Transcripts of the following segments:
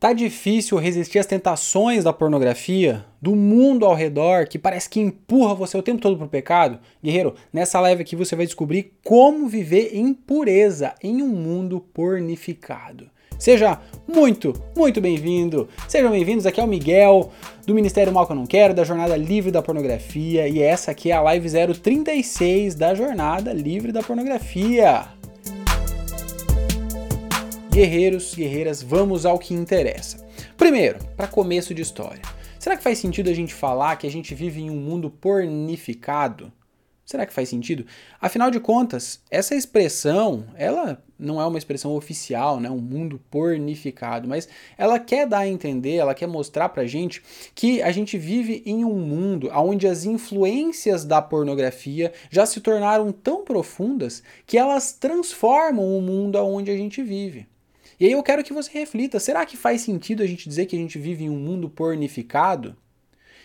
Tá difícil resistir às tentações da pornografia, do mundo ao redor que parece que empurra você o tempo todo pro pecado? Guerreiro, nessa live aqui você vai descobrir como viver em pureza em um mundo pornificado. Seja muito, muito bem-vindo. Sejam bem-vindos. Aqui é o Miguel, do Ministério Mal que eu não quero, da Jornada Livre da Pornografia, e essa aqui é a live 036 da Jornada Livre da Pornografia. Guerreiros, guerreiras, vamos ao que interessa. Primeiro, para começo de história. Será que faz sentido a gente falar que a gente vive em um mundo pornificado? Será que faz sentido? Afinal de contas, essa expressão, ela não é uma expressão oficial, né? Um mundo pornificado, mas ela quer dar a entender, ela quer mostrar pra gente que a gente vive em um mundo onde as influências da pornografia já se tornaram tão profundas que elas transformam o mundo onde a gente vive. E aí eu quero que você reflita: será que faz sentido a gente dizer que a gente vive em um mundo pornificado?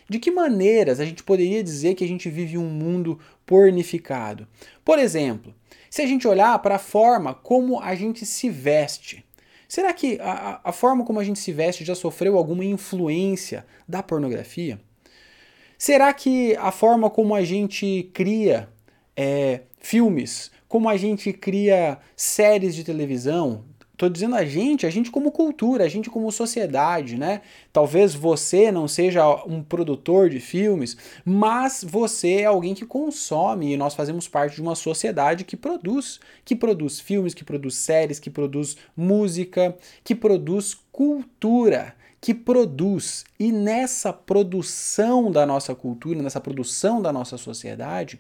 De que maneiras a gente poderia dizer que a gente vive em um mundo pornificado? Por exemplo, se a gente olhar para a forma como a gente se veste, será que a, a forma como a gente se veste já sofreu alguma influência da pornografia? Será que a forma como a gente cria é, filmes, como a gente cria séries de televisão, Tô dizendo a gente, a gente como cultura, a gente como sociedade, né? Talvez você não seja um produtor de filmes, mas você é alguém que consome e nós fazemos parte de uma sociedade que produz, que produz filmes, que produz séries, que produz música, que produz cultura, que produz. E nessa produção da nossa cultura, nessa produção da nossa sociedade,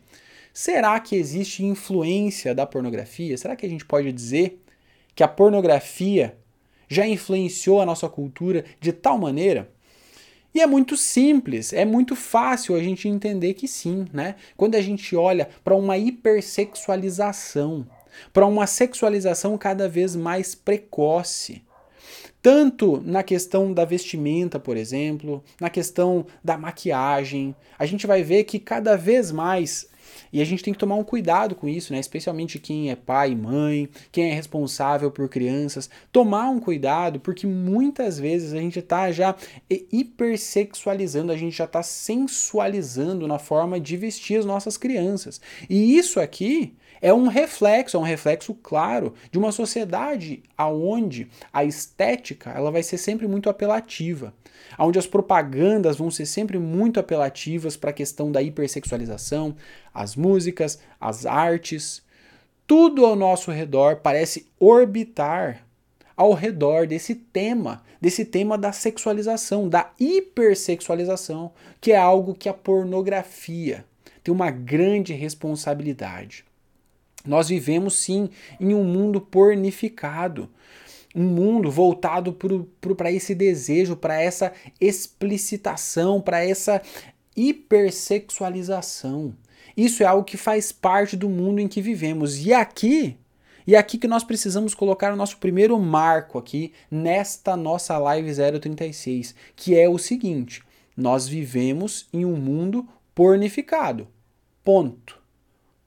será que existe influência da pornografia? Será que a gente pode dizer que a pornografia já influenciou a nossa cultura de tal maneira? E é muito simples, é muito fácil a gente entender que sim, né? Quando a gente olha para uma hipersexualização, para uma sexualização cada vez mais precoce. Tanto na questão da vestimenta, por exemplo, na questão da maquiagem, a gente vai ver que cada vez mais e a gente tem que tomar um cuidado com isso, né? Especialmente quem é pai e mãe, quem é responsável por crianças. Tomar um cuidado, porque muitas vezes a gente está já hipersexualizando, a gente já está sensualizando na forma de vestir as nossas crianças. E isso aqui é um reflexo, é um reflexo claro de uma sociedade aonde a estética ela vai ser sempre muito apelativa, aonde as propagandas vão ser sempre muito apelativas para a questão da hipersexualização, as músicas, as artes, tudo ao nosso redor parece orbitar ao redor desse tema, desse tema da sexualização, da hipersexualização, que é algo que a pornografia tem uma grande responsabilidade. Nós vivemos sim em um mundo pornificado, um mundo voltado para esse desejo, para essa explicitação, para essa hipersexualização. Isso é algo que faz parte do mundo em que vivemos. E aqui, e aqui que nós precisamos colocar o nosso primeiro marco aqui nesta nossa live 036, que é o seguinte: nós vivemos em um mundo pornificado. Ponto.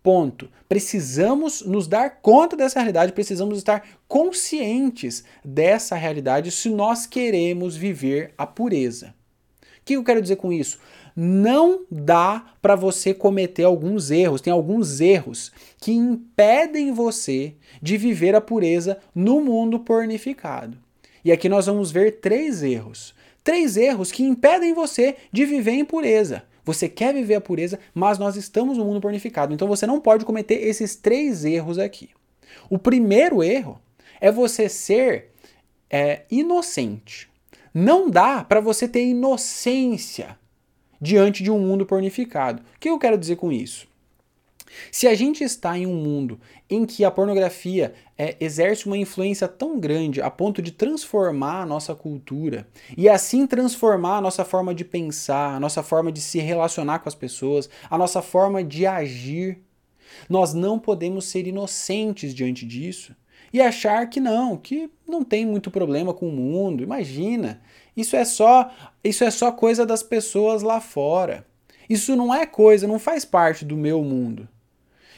Ponto. Precisamos nos dar conta dessa realidade, precisamos estar conscientes dessa realidade se nós queremos viver a pureza. O que eu quero dizer com isso? Não dá para você cometer alguns erros, tem alguns erros que impedem você de viver a pureza no mundo pornificado. E aqui nós vamos ver três erros. Três erros que impedem você de viver em pureza. Você quer viver a pureza, mas nós estamos no mundo pornificado. Então você não pode cometer esses três erros aqui. O primeiro erro é você ser é, inocente. Não dá para você ter inocência diante de um mundo pornificado. O que eu quero dizer com isso? Se a gente está em um mundo em que a pornografia é, exerce uma influência tão grande a ponto de transformar a nossa cultura e assim transformar a nossa forma de pensar, a nossa forma de se relacionar com as pessoas, a nossa forma de agir, nós não podemos ser inocentes diante disso e achar que não, que não tem muito problema com o mundo. Imagina, isso é só, isso é só coisa das pessoas lá fora. Isso não é coisa, não faz parte do meu mundo.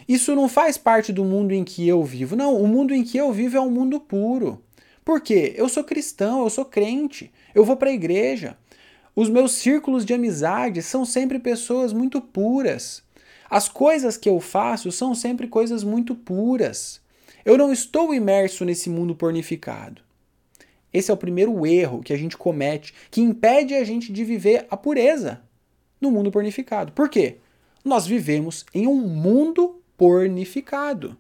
Isso não faz parte do mundo em que eu vivo. Não, o mundo em que eu vivo é um mundo puro. Por quê? Eu sou cristão, eu sou crente, eu vou para a igreja. Os meus círculos de amizade são sempre pessoas muito puras. As coisas que eu faço são sempre coisas muito puras. Eu não estou imerso nesse mundo pornificado. Esse é o primeiro erro que a gente comete, que impede a gente de viver a pureza no mundo pornificado. Por quê? Nós vivemos em um mundo pornificado.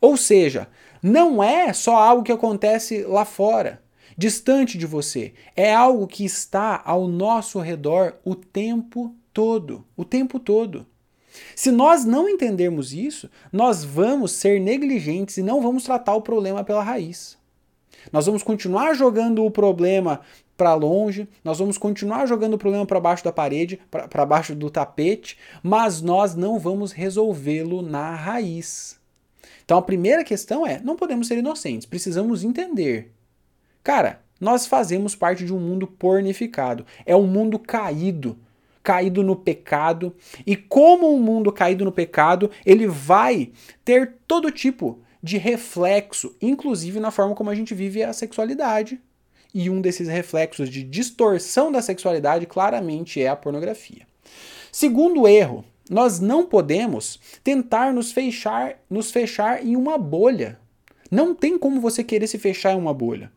Ou seja, não é só algo que acontece lá fora, distante de você. É algo que está ao nosso redor o tempo todo. O tempo todo. Se nós não entendermos isso, nós vamos ser negligentes e não vamos tratar o problema pela raiz. Nós vamos continuar jogando o problema para longe, nós vamos continuar jogando o problema para baixo da parede, para baixo do tapete, mas nós não vamos resolvê-lo na raiz. Então a primeira questão é: não podemos ser inocentes, precisamos entender. Cara, nós fazemos parte de um mundo pornificado, é um mundo caído, caído no pecado, e como um mundo caído no pecado, ele vai ter todo tipo de reflexo, inclusive na forma como a gente vive a sexualidade. E um desses reflexos de distorção da sexualidade claramente é a pornografia. Segundo erro, nós não podemos tentar nos fechar, nos fechar em uma bolha. Não tem como você querer se fechar em uma bolha.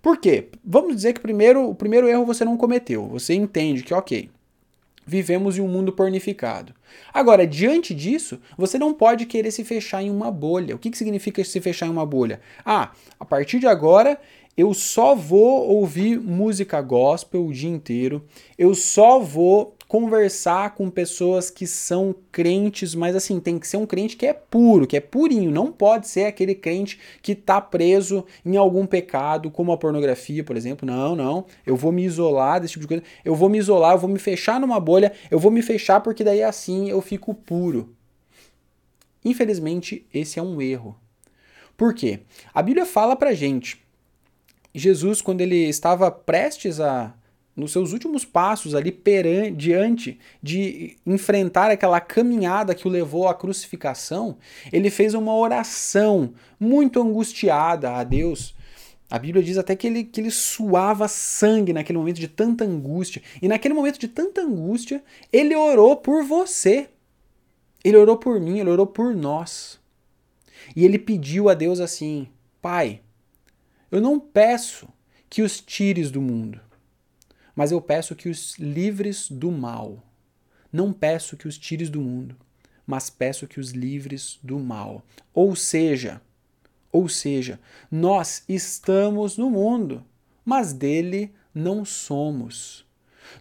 Por quê? Vamos dizer que primeiro, o primeiro erro você não cometeu. Você entende que, ok, vivemos em um mundo pornificado. Agora, diante disso, você não pode querer se fechar em uma bolha. O que, que significa se fechar em uma bolha? Ah, a partir de agora eu só vou ouvir música gospel o dia inteiro, eu só vou conversar com pessoas que são crentes, mas assim, tem que ser um crente que é puro, que é purinho, não pode ser aquele crente que está preso em algum pecado, como a pornografia, por exemplo. Não, não. Eu vou me isolar desse tipo de coisa. Eu vou me isolar, eu vou me fechar numa bolha, eu vou me fechar porque daí assim eu fico puro. Infelizmente, esse é um erro. Por quê? A Bíblia fala pra gente. Jesus, quando ele estava prestes a nos seus últimos passos ali perante, diante de enfrentar aquela caminhada que o levou à crucificação, ele fez uma oração muito angustiada a Deus. A Bíblia diz até que ele, que ele suava sangue naquele momento de tanta angústia. E naquele momento de tanta angústia, ele orou por você. Ele orou por mim, ele orou por nós. E ele pediu a Deus assim: Pai, eu não peço que os tires do mundo mas eu peço que os livres do mal. Não peço que os tires do mundo, mas peço que os livres do mal. Ou seja, ou seja, nós estamos no mundo, mas dele não somos.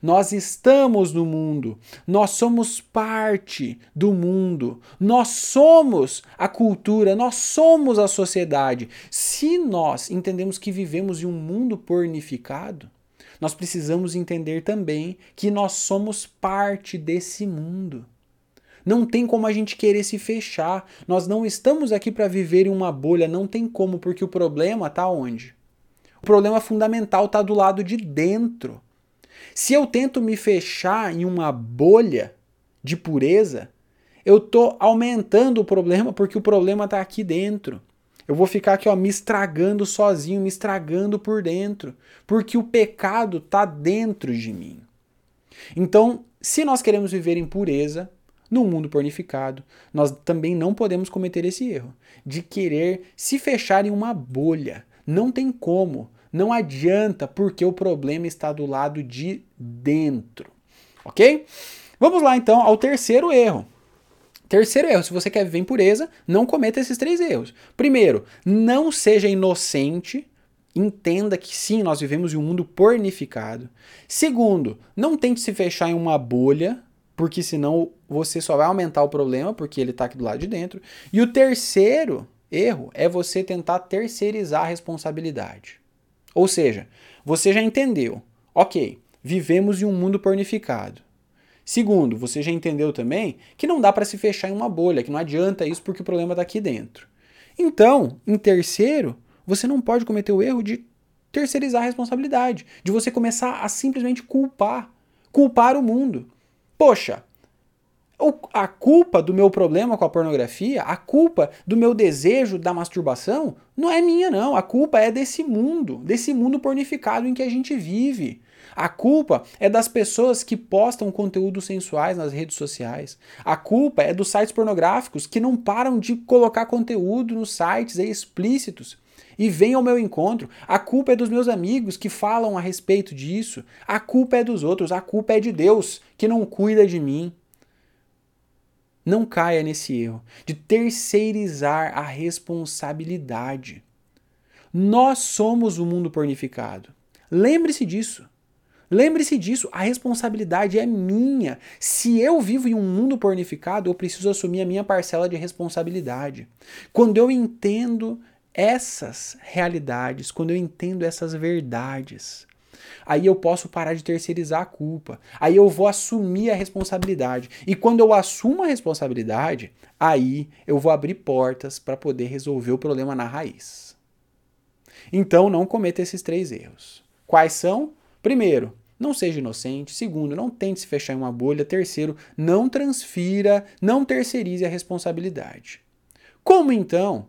Nós estamos no mundo, nós somos parte do mundo, nós somos a cultura, nós somos a sociedade. Se nós entendemos que vivemos em um mundo pornificado, nós precisamos entender também que nós somos parte desse mundo. Não tem como a gente querer se fechar. Nós não estamos aqui para viver em uma bolha, não tem como, porque o problema está onde? O problema fundamental está do lado de dentro. Se eu tento me fechar em uma bolha de pureza, eu estou aumentando o problema porque o problema está aqui dentro. Eu vou ficar aqui ó, me estragando sozinho, me estragando por dentro, porque o pecado está dentro de mim. Então, se nós queremos viver em pureza, no mundo pornificado, nós também não podemos cometer esse erro de querer se fechar em uma bolha. Não tem como, não adianta, porque o problema está do lado de dentro. Ok? Vamos lá então ao terceiro erro. Terceiro erro, se você quer viver em pureza, não cometa esses três erros. Primeiro, não seja inocente. Entenda que sim, nós vivemos em um mundo pornificado. Segundo, não tente se fechar em uma bolha, porque senão você só vai aumentar o problema, porque ele está aqui do lado de dentro. E o terceiro erro é você tentar terceirizar a responsabilidade. Ou seja, você já entendeu, ok, vivemos em um mundo pornificado. Segundo, você já entendeu também que não dá para se fechar em uma bolha, que não adianta isso porque o problema está aqui dentro. Então, em terceiro, você não pode cometer o erro de terceirizar a responsabilidade, de você começar a simplesmente culpar, culpar o mundo. Poxa, A culpa do meu problema com a pornografia, a culpa do meu desejo da masturbação, não é minha, não. A culpa é desse mundo, desse mundo pornificado em que a gente vive. A culpa é das pessoas que postam conteúdos sensuais nas redes sociais. A culpa é dos sites pornográficos que não param de colocar conteúdo nos sites explícitos e vem ao meu encontro. A culpa é dos meus amigos que falam a respeito disso. A culpa é dos outros. A culpa é de Deus que não cuida de mim. Não caia nesse erro de terceirizar a responsabilidade. Nós somos o mundo pornificado. Lembre-se disso. Lembre-se disso, a responsabilidade é minha. Se eu vivo em um mundo pornificado, eu preciso assumir a minha parcela de responsabilidade. Quando eu entendo essas realidades, quando eu entendo essas verdades, aí eu posso parar de terceirizar a culpa. Aí eu vou assumir a responsabilidade. E quando eu assumo a responsabilidade, aí eu vou abrir portas para poder resolver o problema na raiz. Então não cometa esses três erros. Quais são? Primeiro, não seja inocente. Segundo, não tente se fechar em uma bolha. Terceiro, não transfira, não terceirize a responsabilidade. Como então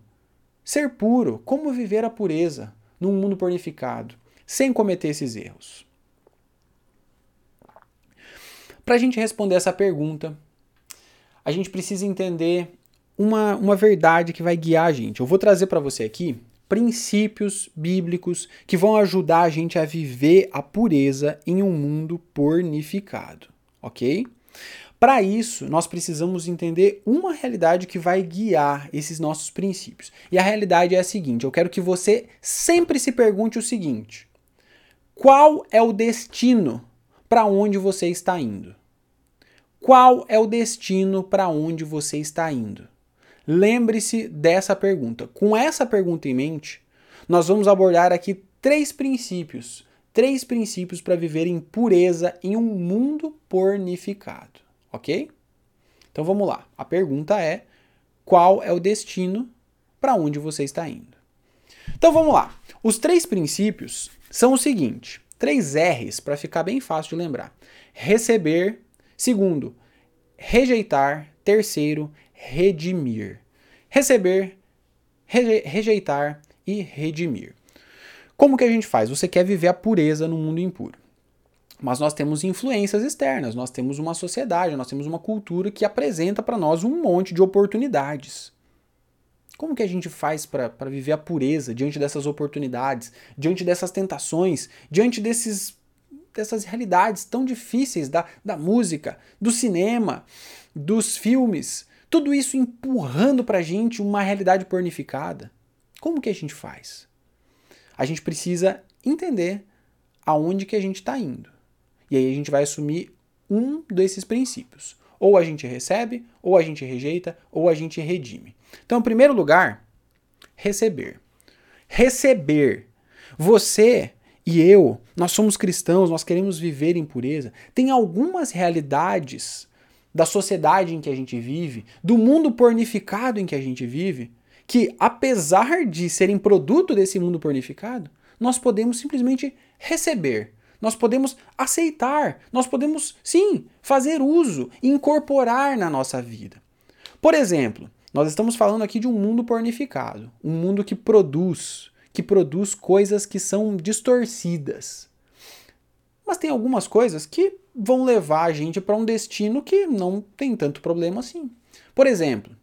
ser puro? Como viver a pureza num mundo pornificado? Sem cometer esses erros? Para a gente responder essa pergunta, a gente precisa entender uma, uma verdade que vai guiar a gente. Eu vou trazer para você aqui princípios bíblicos que vão ajudar a gente a viver a pureza em um mundo pornificado, ok? Para isso, nós precisamos entender uma realidade que vai guiar esses nossos princípios. E a realidade é a seguinte: eu quero que você sempre se pergunte o seguinte: qual é o destino para onde você está indo? Qual é o destino para onde você está indo? Lembre-se dessa pergunta. Com essa pergunta em mente, nós vamos abordar aqui três princípios. Três princípios para viver em pureza em um mundo pornificado. Ok? Então vamos lá. A pergunta é: qual é o destino para onde você está indo? Então vamos lá. Os três princípios são o seguinte: três R's para ficar bem fácil de lembrar: receber, segundo, rejeitar, terceiro, redimir. Receber, reje rejeitar e redimir. Como que a gente faz? Você quer viver a pureza no mundo impuro. Mas nós temos influências externas, nós temos uma sociedade, nós temos uma cultura que apresenta para nós um monte de oportunidades. Como que a gente faz para viver a pureza diante dessas oportunidades, diante dessas tentações, diante desses, dessas realidades tão difíceis da, da música, do cinema, dos filmes? Tudo isso empurrando para a gente uma realidade pornificada. Como que a gente faz? A gente precisa entender aonde que a gente está indo. E aí a gente vai assumir um desses princípios. Ou a gente recebe, ou a gente rejeita, ou a gente redime. Então, em primeiro lugar, receber. Receber. Você e eu, nós somos cristãos, nós queremos viver em pureza. Tem algumas realidades da sociedade em que a gente vive, do mundo pornificado em que a gente vive, que apesar de serem produto desse mundo pornificado, nós podemos simplesmente receber nós podemos aceitar, nós podemos, sim, fazer uso, incorporar na nossa vida. Por exemplo, nós estamos falando aqui de um mundo pornificado, um mundo que produz, que produz coisas que são distorcidas. Mas tem algumas coisas que vão levar a gente para um destino que não tem tanto problema assim. Por exemplo,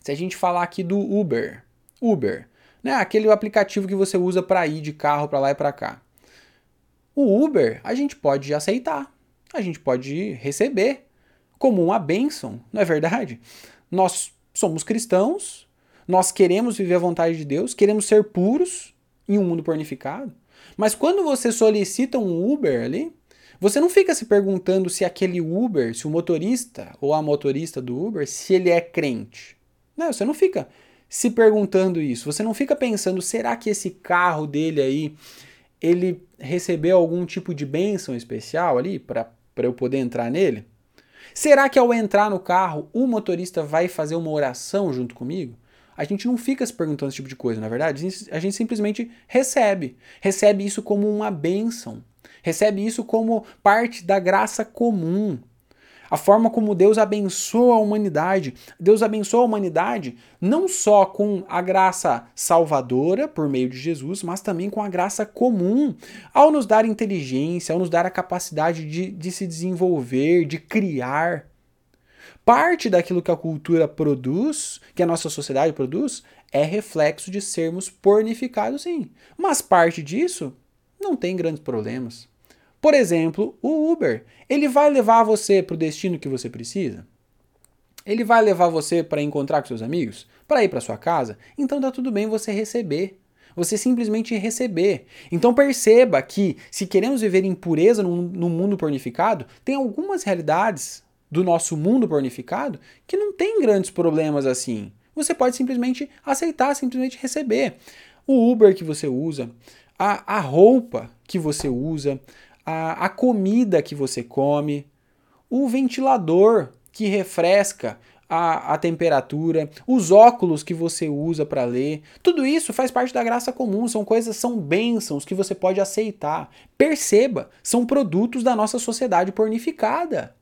se a gente falar aqui do Uber, Uber, né, aquele aplicativo que você usa para ir de carro para lá e para cá. O Uber a gente pode aceitar, a gente pode receber como uma bênção, não é verdade? Nós somos cristãos, nós queremos viver a vontade de Deus, queremos ser puros em um mundo pornificado. Mas quando você solicita um Uber ali, você não fica se perguntando se aquele Uber, se o motorista ou a motorista do Uber, se ele é crente. Não, você não fica se perguntando isso. Você não fica pensando, será que esse carro dele aí ele recebeu algum tipo de bênção especial ali para eu poder entrar nele? Será que ao entrar no carro o motorista vai fazer uma oração junto comigo? A gente não fica se perguntando esse tipo de coisa, na é verdade. A gente simplesmente recebe. Recebe isso como uma bênção. Recebe isso como parte da graça comum. A forma como Deus abençoa a humanidade. Deus abençoa a humanidade não só com a graça salvadora por meio de Jesus, mas também com a graça comum, ao nos dar inteligência, ao nos dar a capacidade de, de se desenvolver, de criar. Parte daquilo que a cultura produz, que a nossa sociedade produz, é reflexo de sermos pornificados, sim. Mas parte disso não tem grandes problemas. Por exemplo, o Uber. Ele vai levar você para o destino que você precisa? Ele vai levar você para encontrar com seus amigos? Para ir para sua casa? Então tá tudo bem você receber. Você simplesmente receber. Então perceba que, se queremos viver em pureza no, no mundo pornificado, tem algumas realidades do nosso mundo pornificado que não tem grandes problemas assim. Você pode simplesmente aceitar, simplesmente receber. O Uber que você usa, a, a roupa que você usa, a, a comida que você come, o ventilador que refresca a, a, temperatura, os óculos que você usa para ler, tudo isso faz parte da graça comum, são coisas, são bênçãos que você pode aceitar. Perceba, são produtos da nossa sociedade pornificada.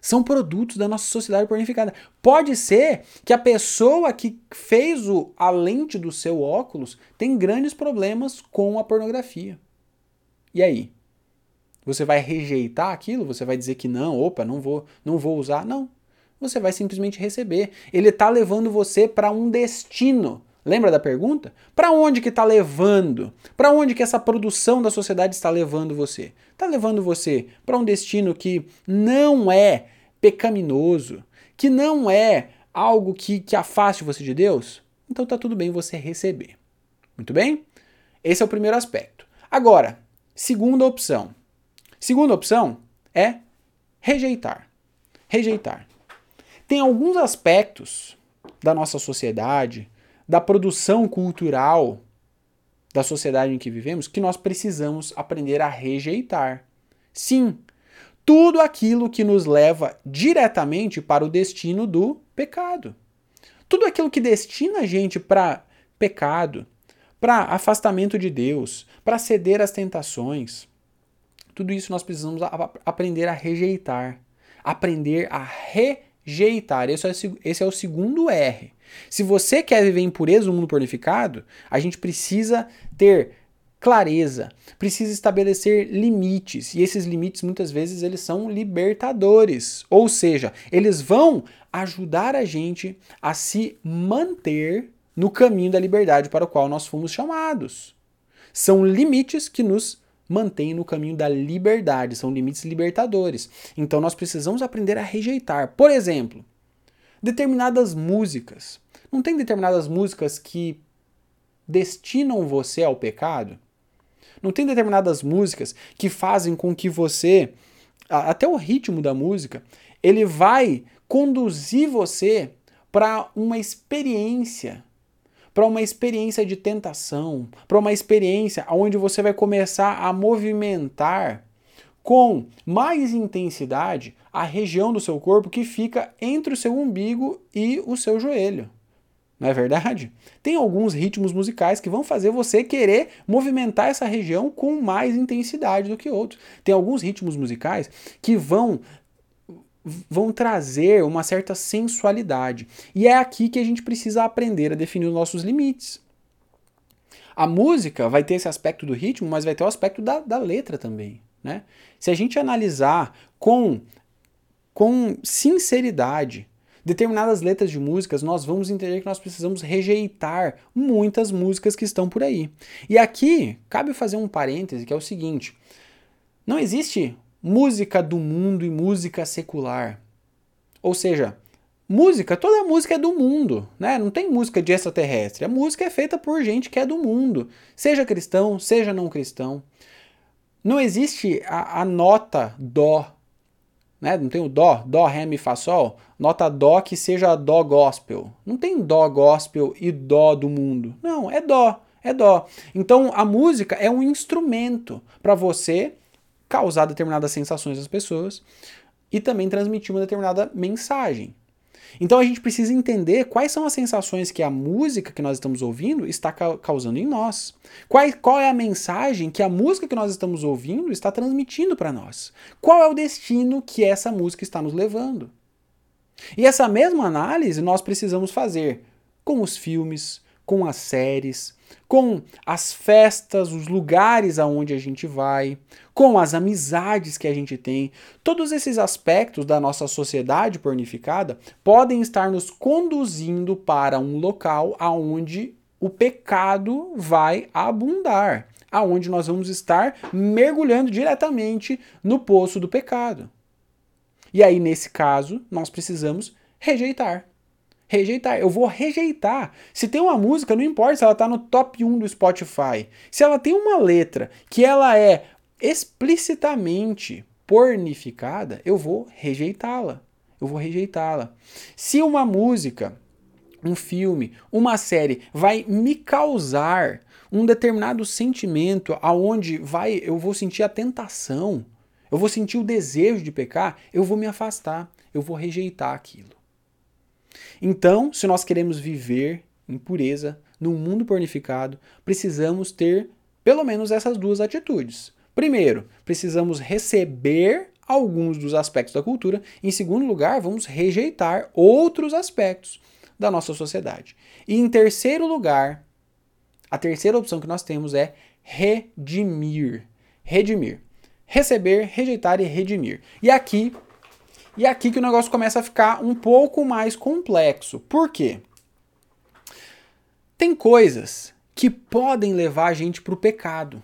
São produtos da nossa sociedade pornificada. Pode ser que a pessoa que fez o, a lente do seu óculos tem grandes problemas com a pornografia. E aí? Você vai rejeitar aquilo? Você vai dizer que não, opa, não vou, não vou usar? Não. Você vai simplesmente receber. Ele está levando você para um destino. Lembra da pergunta? Para onde que está levando? Para onde que essa produção da sociedade está levando você? Está levando você para um destino que não é pecaminoso, que não é algo que, que afaste você de Deus? Então tá tudo bem você receber. Muito bem? Esse é o primeiro aspecto. Agora, segunda opção. Segunda opção é rejeitar. Rejeitar. Tem alguns aspectos da nossa sociedade, da produção cultural da sociedade em que vivemos, que nós precisamos aprender a rejeitar. Sim, tudo aquilo que nos leva diretamente para o destino do pecado. Tudo aquilo que destina a gente para pecado, para afastamento de Deus, para ceder às tentações. Tudo isso nós precisamos a, aprender a rejeitar. Aprender a rejeitar. Esse é, esse é o segundo R. Se você quer viver em pureza no mundo purificado, a gente precisa ter clareza, precisa estabelecer limites, e esses limites muitas vezes eles são libertadores, ou seja, eles vão ajudar a gente a se manter no caminho da liberdade para o qual nós fomos chamados. São limites que nos mantêm no caminho da liberdade, são limites libertadores. Então nós precisamos aprender a rejeitar. Por exemplo, determinadas músicas. Não tem determinadas músicas que destinam você ao pecado? Não tem determinadas músicas que fazem com que você, até o ritmo da música, ele vai conduzir você para uma experiência, para uma experiência de tentação, para uma experiência onde você vai começar a movimentar com mais intensidade a região do seu corpo que fica entre o seu umbigo e o seu joelho. Não é verdade? Tem alguns ritmos musicais que vão fazer você querer movimentar essa região com mais intensidade do que outros. Tem alguns ritmos musicais que vão vão trazer uma certa sensualidade. E é aqui que a gente precisa aprender a definir os nossos limites. A música vai ter esse aspecto do ritmo, mas vai ter o aspecto da, da letra também. Né? Se a gente analisar com, com sinceridade determinadas letras de músicas, nós vamos entender que nós precisamos rejeitar muitas músicas que estão por aí. E aqui cabe fazer um parêntese que é o seguinte: não existe música do mundo e música secular. Ou seja, música, toda música é do mundo, né? Não tem música de extraterrestre. A música é feita por gente que é do mundo, seja cristão, seja não cristão. Não existe a, a nota dó né? Não tem o dó, dó, ré, mi, fá, sol. Nota dó que seja dó gospel. Não tem dó gospel e dó do mundo. Não, é dó, é dó. Então a música é um instrumento para você causar determinadas sensações às pessoas e também transmitir uma determinada mensagem. Então a gente precisa entender quais são as sensações que a música que nós estamos ouvindo está causando em nós. Qual, qual é a mensagem que a música que nós estamos ouvindo está transmitindo para nós. Qual é o destino que essa música está nos levando. E essa mesma análise nós precisamos fazer com os filmes, com as séries, com as festas, os lugares aonde a gente vai, com as amizades que a gente tem. Todos esses aspectos da nossa sociedade pornificada podem estar nos conduzindo para um local aonde o pecado vai abundar, aonde nós vamos estar mergulhando diretamente no poço do pecado. E aí nesse caso, nós precisamos rejeitar. Rejeitar. Eu vou rejeitar. Se tem uma música, não importa se ela está no top 1 do Spotify. Se ela tem uma letra que ela é explicitamente pornificada, eu vou rejeitá-la. Eu vou rejeitá-la. Se uma música, um filme, uma série vai me causar um determinado sentimento aonde vai eu vou sentir a tentação, eu vou sentir o desejo de pecar, eu vou me afastar, eu vou rejeitar aquilo. Então, se nós queremos viver em pureza, num mundo pornificado, precisamos ter pelo menos essas duas atitudes. Primeiro, precisamos receber alguns dos aspectos da cultura. Em segundo lugar, vamos rejeitar outros aspectos da nossa sociedade. E em terceiro lugar, a terceira opção que nós temos é redimir. Redimir. Receber, rejeitar e redimir. E aqui e é aqui que o negócio começa a ficar um pouco mais complexo. Por quê? Tem coisas que podem levar a gente para o pecado,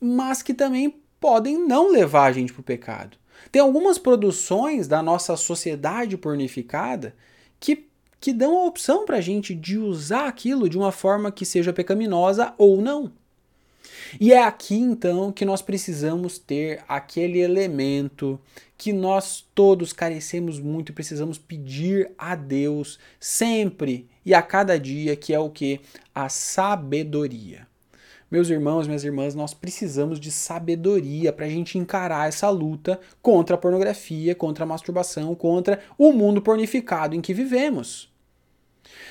mas que também podem não levar a gente para o pecado. Tem algumas produções da nossa sociedade pornificada que, que dão a opção para a gente de usar aquilo de uma forma que seja pecaminosa ou não. E é aqui então que nós precisamos ter aquele elemento que nós todos carecemos muito e precisamos pedir a Deus sempre e a cada dia, que é o que? A sabedoria. Meus irmãos, minhas irmãs, nós precisamos de sabedoria para a gente encarar essa luta contra a pornografia, contra a masturbação, contra o mundo pornificado em que vivemos.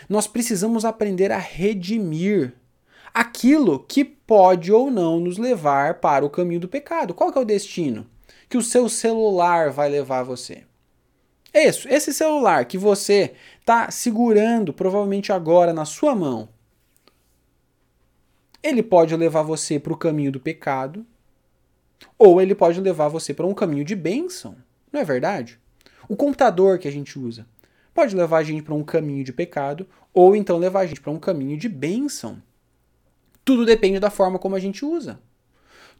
Nós precisamos aprender a redimir aquilo que pode ou não nos levar para o caminho do pecado. Qual é o destino? Que o seu celular vai levar você. Isso, esse celular que você está segurando provavelmente agora na sua mão, ele pode levar você para o caminho do pecado, ou ele pode levar você para um caminho de bênção, não é verdade? O computador que a gente usa pode levar a gente para um caminho de pecado, ou então levar a gente para um caminho de bênção. Tudo depende da forma como a gente usa.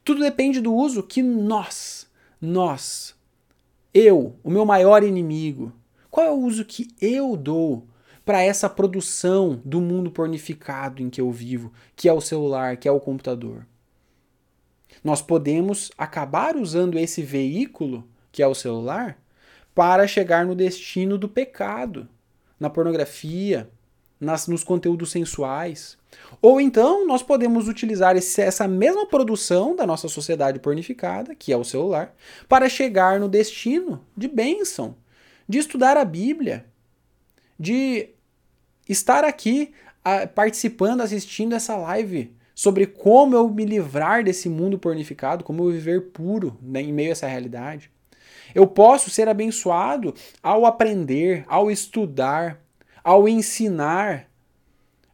Tudo depende do uso que nós, nós, eu, o meu maior inimigo, qual é o uso que eu dou para essa produção do mundo pornificado em que eu vivo, que é o celular, que é o computador? Nós podemos acabar usando esse veículo, que é o celular, para chegar no destino do pecado, na pornografia, nas, nos conteúdos sensuais. Ou então nós podemos utilizar esse, essa mesma produção da nossa sociedade pornificada, que é o celular, para chegar no destino de bênção, de estudar a Bíblia, de estar aqui a, participando, assistindo essa live sobre como eu me livrar desse mundo pornificado, como eu viver puro né, em meio a essa realidade. Eu posso ser abençoado ao aprender, ao estudar, ao ensinar,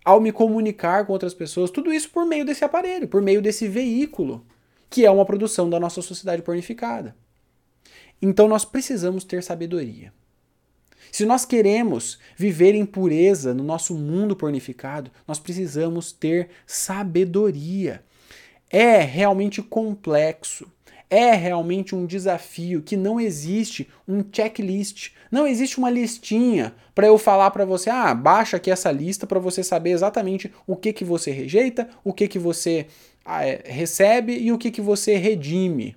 ao me comunicar com outras pessoas, tudo isso por meio desse aparelho, por meio desse veículo, que é uma produção da nossa sociedade pornificada. Então nós precisamos ter sabedoria. Se nós queremos viver em pureza no nosso mundo pornificado, nós precisamos ter sabedoria. É realmente complexo é realmente um desafio que não existe um checklist, não existe uma listinha para eu falar para você, ah, baixa aqui essa lista para você saber exatamente o que que você rejeita, o que que você ah, é, recebe e o que que você redime.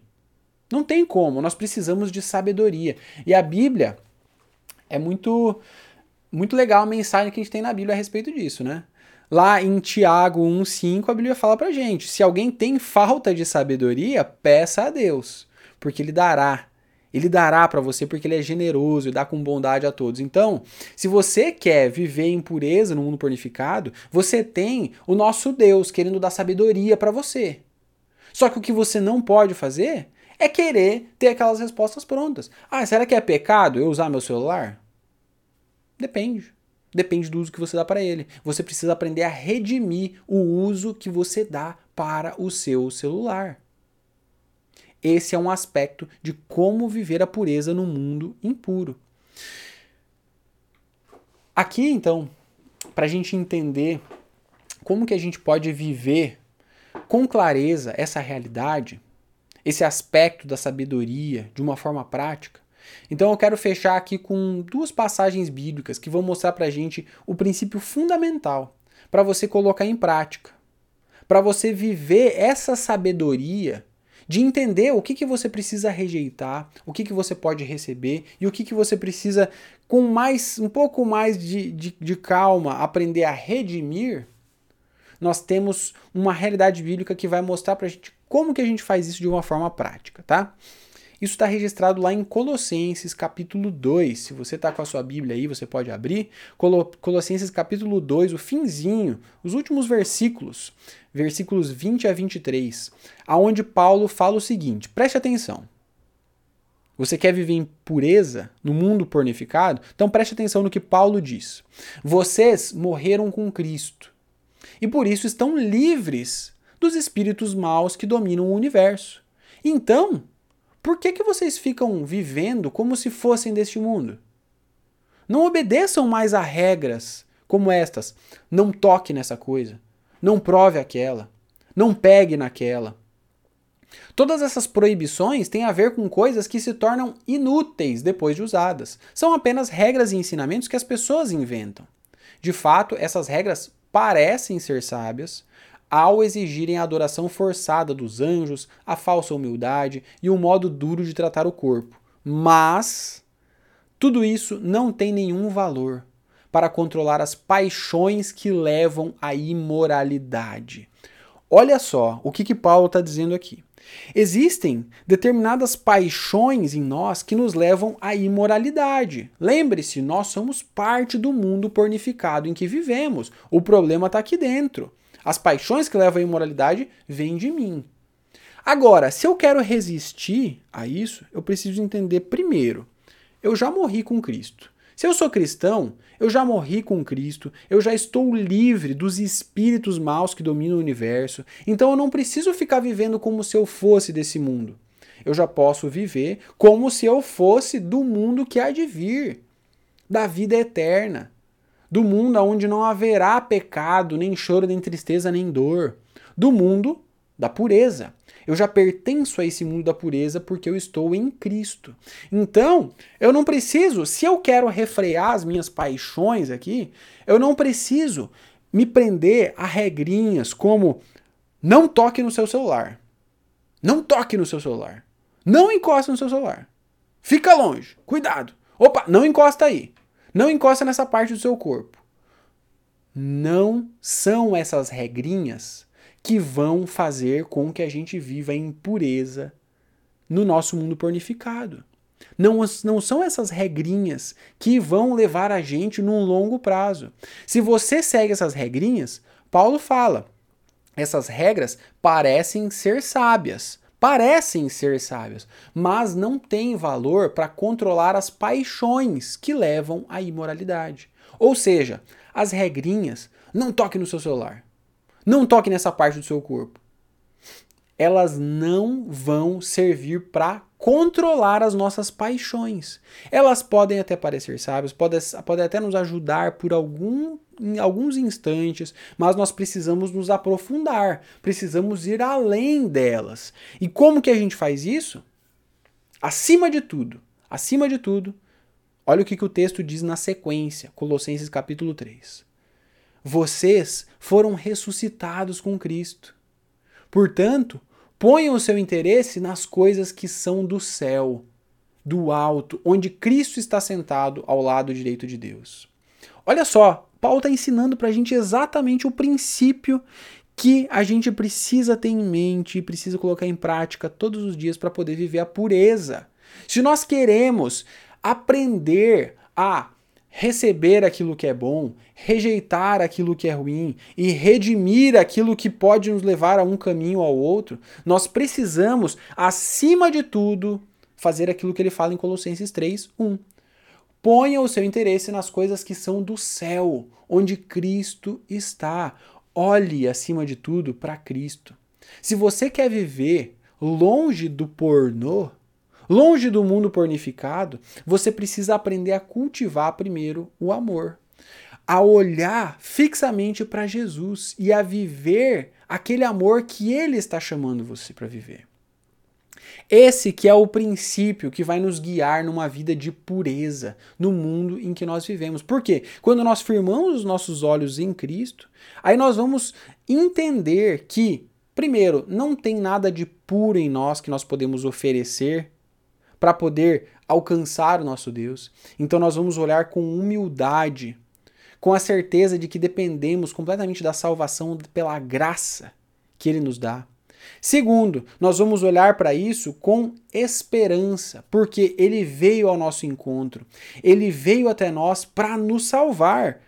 Não tem como, nós precisamos de sabedoria. E a Bíblia é muito muito legal a mensagem que a gente tem na Bíblia a respeito disso, né? Lá em Tiago 1,5, a Bíblia fala pra gente: se alguém tem falta de sabedoria, peça a Deus, porque Ele dará. Ele dará para você porque ele é generoso e dá com bondade a todos. Então, se você quer viver em pureza no mundo pornificado, você tem o nosso Deus querendo dar sabedoria para você. Só que o que você não pode fazer é querer ter aquelas respostas prontas. Ah, será que é pecado eu usar meu celular? Depende. Depende do uso que você dá para ele. Você precisa aprender a redimir o uso que você dá para o seu celular. Esse é um aspecto de como viver a pureza no mundo impuro. Aqui, então, para a gente entender como que a gente pode viver com clareza essa realidade, esse aspecto da sabedoria de uma forma prática, então eu quero fechar aqui com duas passagens bíblicas que vão mostrar para a gente o princípio fundamental para você colocar em prática, para você viver essa sabedoria de entender o que, que você precisa rejeitar, o que, que você pode receber e o que, que você precisa, com mais um pouco mais de, de, de calma, aprender a redimir, nós temos uma realidade bíblica que vai mostrar para a gente como que a gente faz isso de uma forma prática, tá? Isso está registrado lá em Colossenses capítulo 2. Se você está com a sua Bíblia aí, você pode abrir. Colossenses capítulo 2, o finzinho, os últimos versículos, versículos 20 a 23, aonde Paulo fala o seguinte: preste atenção. Você quer viver em pureza no mundo pornificado? Então preste atenção no que Paulo diz. Vocês morreram com Cristo e por isso estão livres dos espíritos maus que dominam o universo. Então, por que, que vocês ficam vivendo como se fossem deste mundo? Não obedeçam mais a regras como estas. Não toque nessa coisa. Não prove aquela. Não pegue naquela. Todas essas proibições têm a ver com coisas que se tornam inúteis depois de usadas. São apenas regras e ensinamentos que as pessoas inventam. De fato, essas regras parecem ser sábias, ao exigirem a adoração forçada dos anjos, a falsa humildade e um modo duro de tratar o corpo. Mas tudo isso não tem nenhum valor para controlar as paixões que levam à imoralidade. Olha só o que, que Paulo está dizendo aqui. Existem determinadas paixões em nós que nos levam à imoralidade. Lembre-se, nós somos parte do mundo pornificado em que vivemos. O problema está aqui dentro. As paixões que levam à imoralidade vêm de mim. Agora, se eu quero resistir a isso, eu preciso entender primeiro: eu já morri com Cristo. Se eu sou cristão, eu já morri com Cristo, eu já estou livre dos espíritos maus que dominam o universo, então eu não preciso ficar vivendo como se eu fosse desse mundo. Eu já posso viver como se eu fosse do mundo que há de vir, da vida eterna do mundo onde não haverá pecado, nem choro, nem tristeza, nem dor, do mundo da pureza. Eu já pertenço a esse mundo da pureza porque eu estou em Cristo. Então, eu não preciso, se eu quero refrear as minhas paixões aqui, eu não preciso me prender a regrinhas como não toque no seu celular. Não toque no seu celular. Não encoste no seu celular. Fica longe. Cuidado. Opa, não encosta aí. Não encosta nessa parte do seu corpo. Não são essas regrinhas que vão fazer com que a gente viva em pureza no nosso mundo pornificado. Não, não são essas regrinhas que vão levar a gente num longo prazo. Se você segue essas regrinhas, Paulo fala, essas regras parecem ser sábias, parecem ser sábios, mas não têm valor para controlar as paixões que levam à imoralidade. Ou seja, as regrinhas, não toque no seu celular, não toque nessa parte do seu corpo. Elas não vão servir para controlar as nossas paixões. Elas podem até parecer sábias, podem, até nos ajudar por algum, em alguns instantes, mas nós precisamos nos aprofundar, precisamos ir além delas. E como que a gente faz isso? Acima de tudo, acima de tudo, olha o que, que o texto diz na sequência, Colossenses capítulo 3. Vocês foram ressuscitados com Cristo. Portanto, Ponha o seu interesse nas coisas que são do céu, do alto, onde Cristo está sentado ao lado direito de Deus. Olha só, Paulo está ensinando para a gente exatamente o princípio que a gente precisa ter em mente e precisa colocar em prática todos os dias para poder viver a pureza. Se nós queremos aprender a receber aquilo que é bom, rejeitar aquilo que é ruim e redimir aquilo que pode nos levar a um caminho ou ao outro, nós precisamos, acima de tudo, fazer aquilo que ele fala em Colossenses 3, 1. Ponha o seu interesse nas coisas que são do céu, onde Cristo está. Olhe, acima de tudo, para Cristo. Se você quer viver longe do pornô, longe do mundo pornificado, você precisa aprender a cultivar primeiro o amor, a olhar fixamente para Jesus e a viver aquele amor que ele está chamando você para viver. Esse que é o princípio que vai nos guiar numa vida de pureza no mundo em que nós vivemos. Por quê? Quando nós firmamos os nossos olhos em Cristo, aí nós vamos entender que, primeiro, não tem nada de puro em nós que nós podemos oferecer para poder alcançar o nosso Deus. Então nós vamos olhar com humildade, com a certeza de que dependemos completamente da salvação pela graça que ele nos dá. Segundo, nós vamos olhar para isso com esperança, porque ele veio ao nosso encontro, ele veio até nós para nos salvar.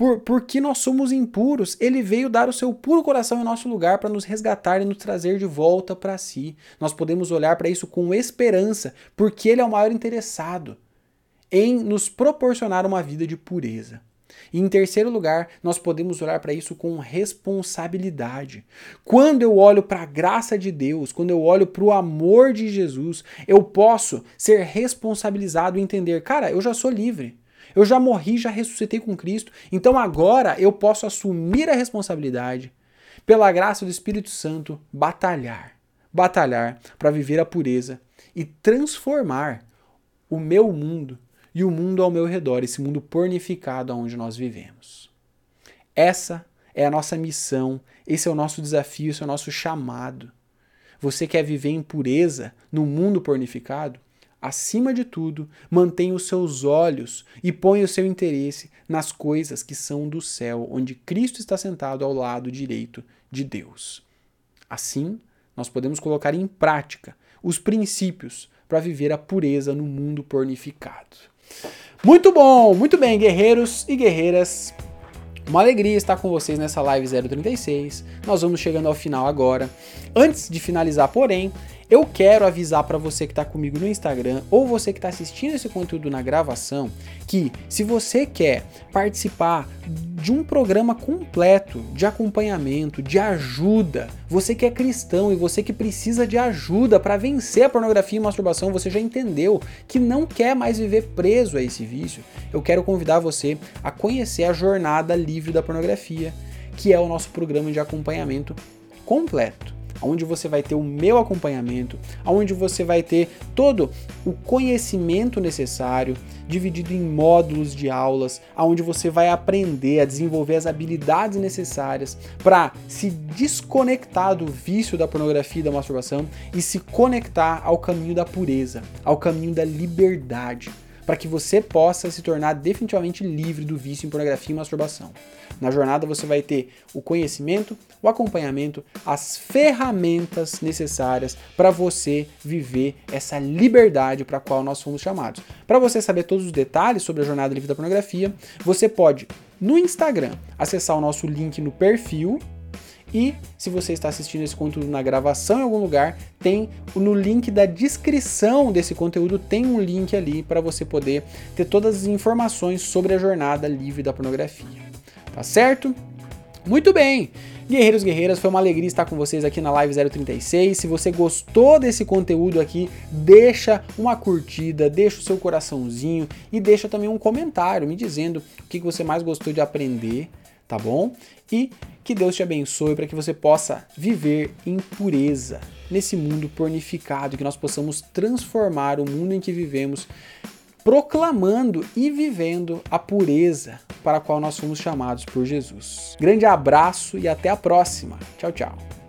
Por, porque nós somos impuros, ele veio dar o seu puro coração em nosso lugar para nos resgatar e nos trazer de volta para si. Nós podemos olhar para isso com esperança, porque ele é o maior interessado em nos proporcionar uma vida de pureza. E em terceiro lugar, nós podemos olhar para isso com responsabilidade. Quando eu olho para a graça de Deus, quando eu olho para o amor de Jesus, eu posso ser responsabilizado e entender, cara, eu já sou livre. Eu já morri, já ressuscitei com Cristo, então agora eu posso assumir a responsabilidade, pela graça do Espírito Santo, batalhar, batalhar para viver a pureza e transformar o meu mundo e o mundo ao meu redor, esse mundo pornificado onde nós vivemos. Essa é a nossa missão, esse é o nosso desafio, esse é o nosso chamado. Você quer viver em pureza no mundo pornificado? Acima de tudo, mantenha os seus olhos e ponha o seu interesse nas coisas que são do céu, onde Cristo está sentado ao lado direito de Deus. Assim, nós podemos colocar em prática os princípios para viver a pureza no mundo pornificado. Muito bom, muito bem, guerreiros e guerreiras. Uma alegria estar com vocês nessa live 036. Nós vamos chegando ao final agora. Antes de finalizar, porém, eu quero avisar para você que está comigo no Instagram ou você que está assistindo esse conteúdo na gravação que se você quer participar de um programa completo de acompanhamento, de ajuda, você que é cristão e você que precisa de ajuda para vencer a pornografia e masturbação, você já entendeu que não quer mais viver preso a esse vício. Eu quero convidar você a conhecer a Jornada Livre da Pornografia, que é o nosso programa de acompanhamento completo onde você vai ter o meu acompanhamento, onde você vai ter todo o conhecimento necessário, dividido em módulos de aulas, onde você vai aprender a desenvolver as habilidades necessárias para se desconectar do vício da pornografia e da masturbação e se conectar ao caminho da pureza, ao caminho da liberdade para que você possa se tornar definitivamente livre do vício em pornografia e masturbação. Na jornada você vai ter o conhecimento, o acompanhamento, as ferramentas necessárias para você viver essa liberdade para a qual nós fomos chamados. Para você saber todos os detalhes sobre a jornada livre da pornografia, você pode no Instagram acessar o nosso link no perfil e se você está assistindo esse conteúdo na gravação em algum lugar, tem no link da descrição desse conteúdo tem um link ali para você poder ter todas as informações sobre a jornada livre da pornografia. Tá certo? Muito bem! Guerreiros guerreiras, foi uma alegria estar com vocês aqui na Live 036. Se você gostou desse conteúdo aqui, deixa uma curtida, deixa o seu coraçãozinho e deixa também um comentário me dizendo o que você mais gostou de aprender, tá bom? E que Deus te abençoe para que você possa viver em pureza nesse mundo pornificado, que nós possamos transformar o mundo em que vivemos, proclamando e vivendo a pureza para a qual nós fomos chamados por Jesus. Grande abraço e até a próxima. Tchau, tchau.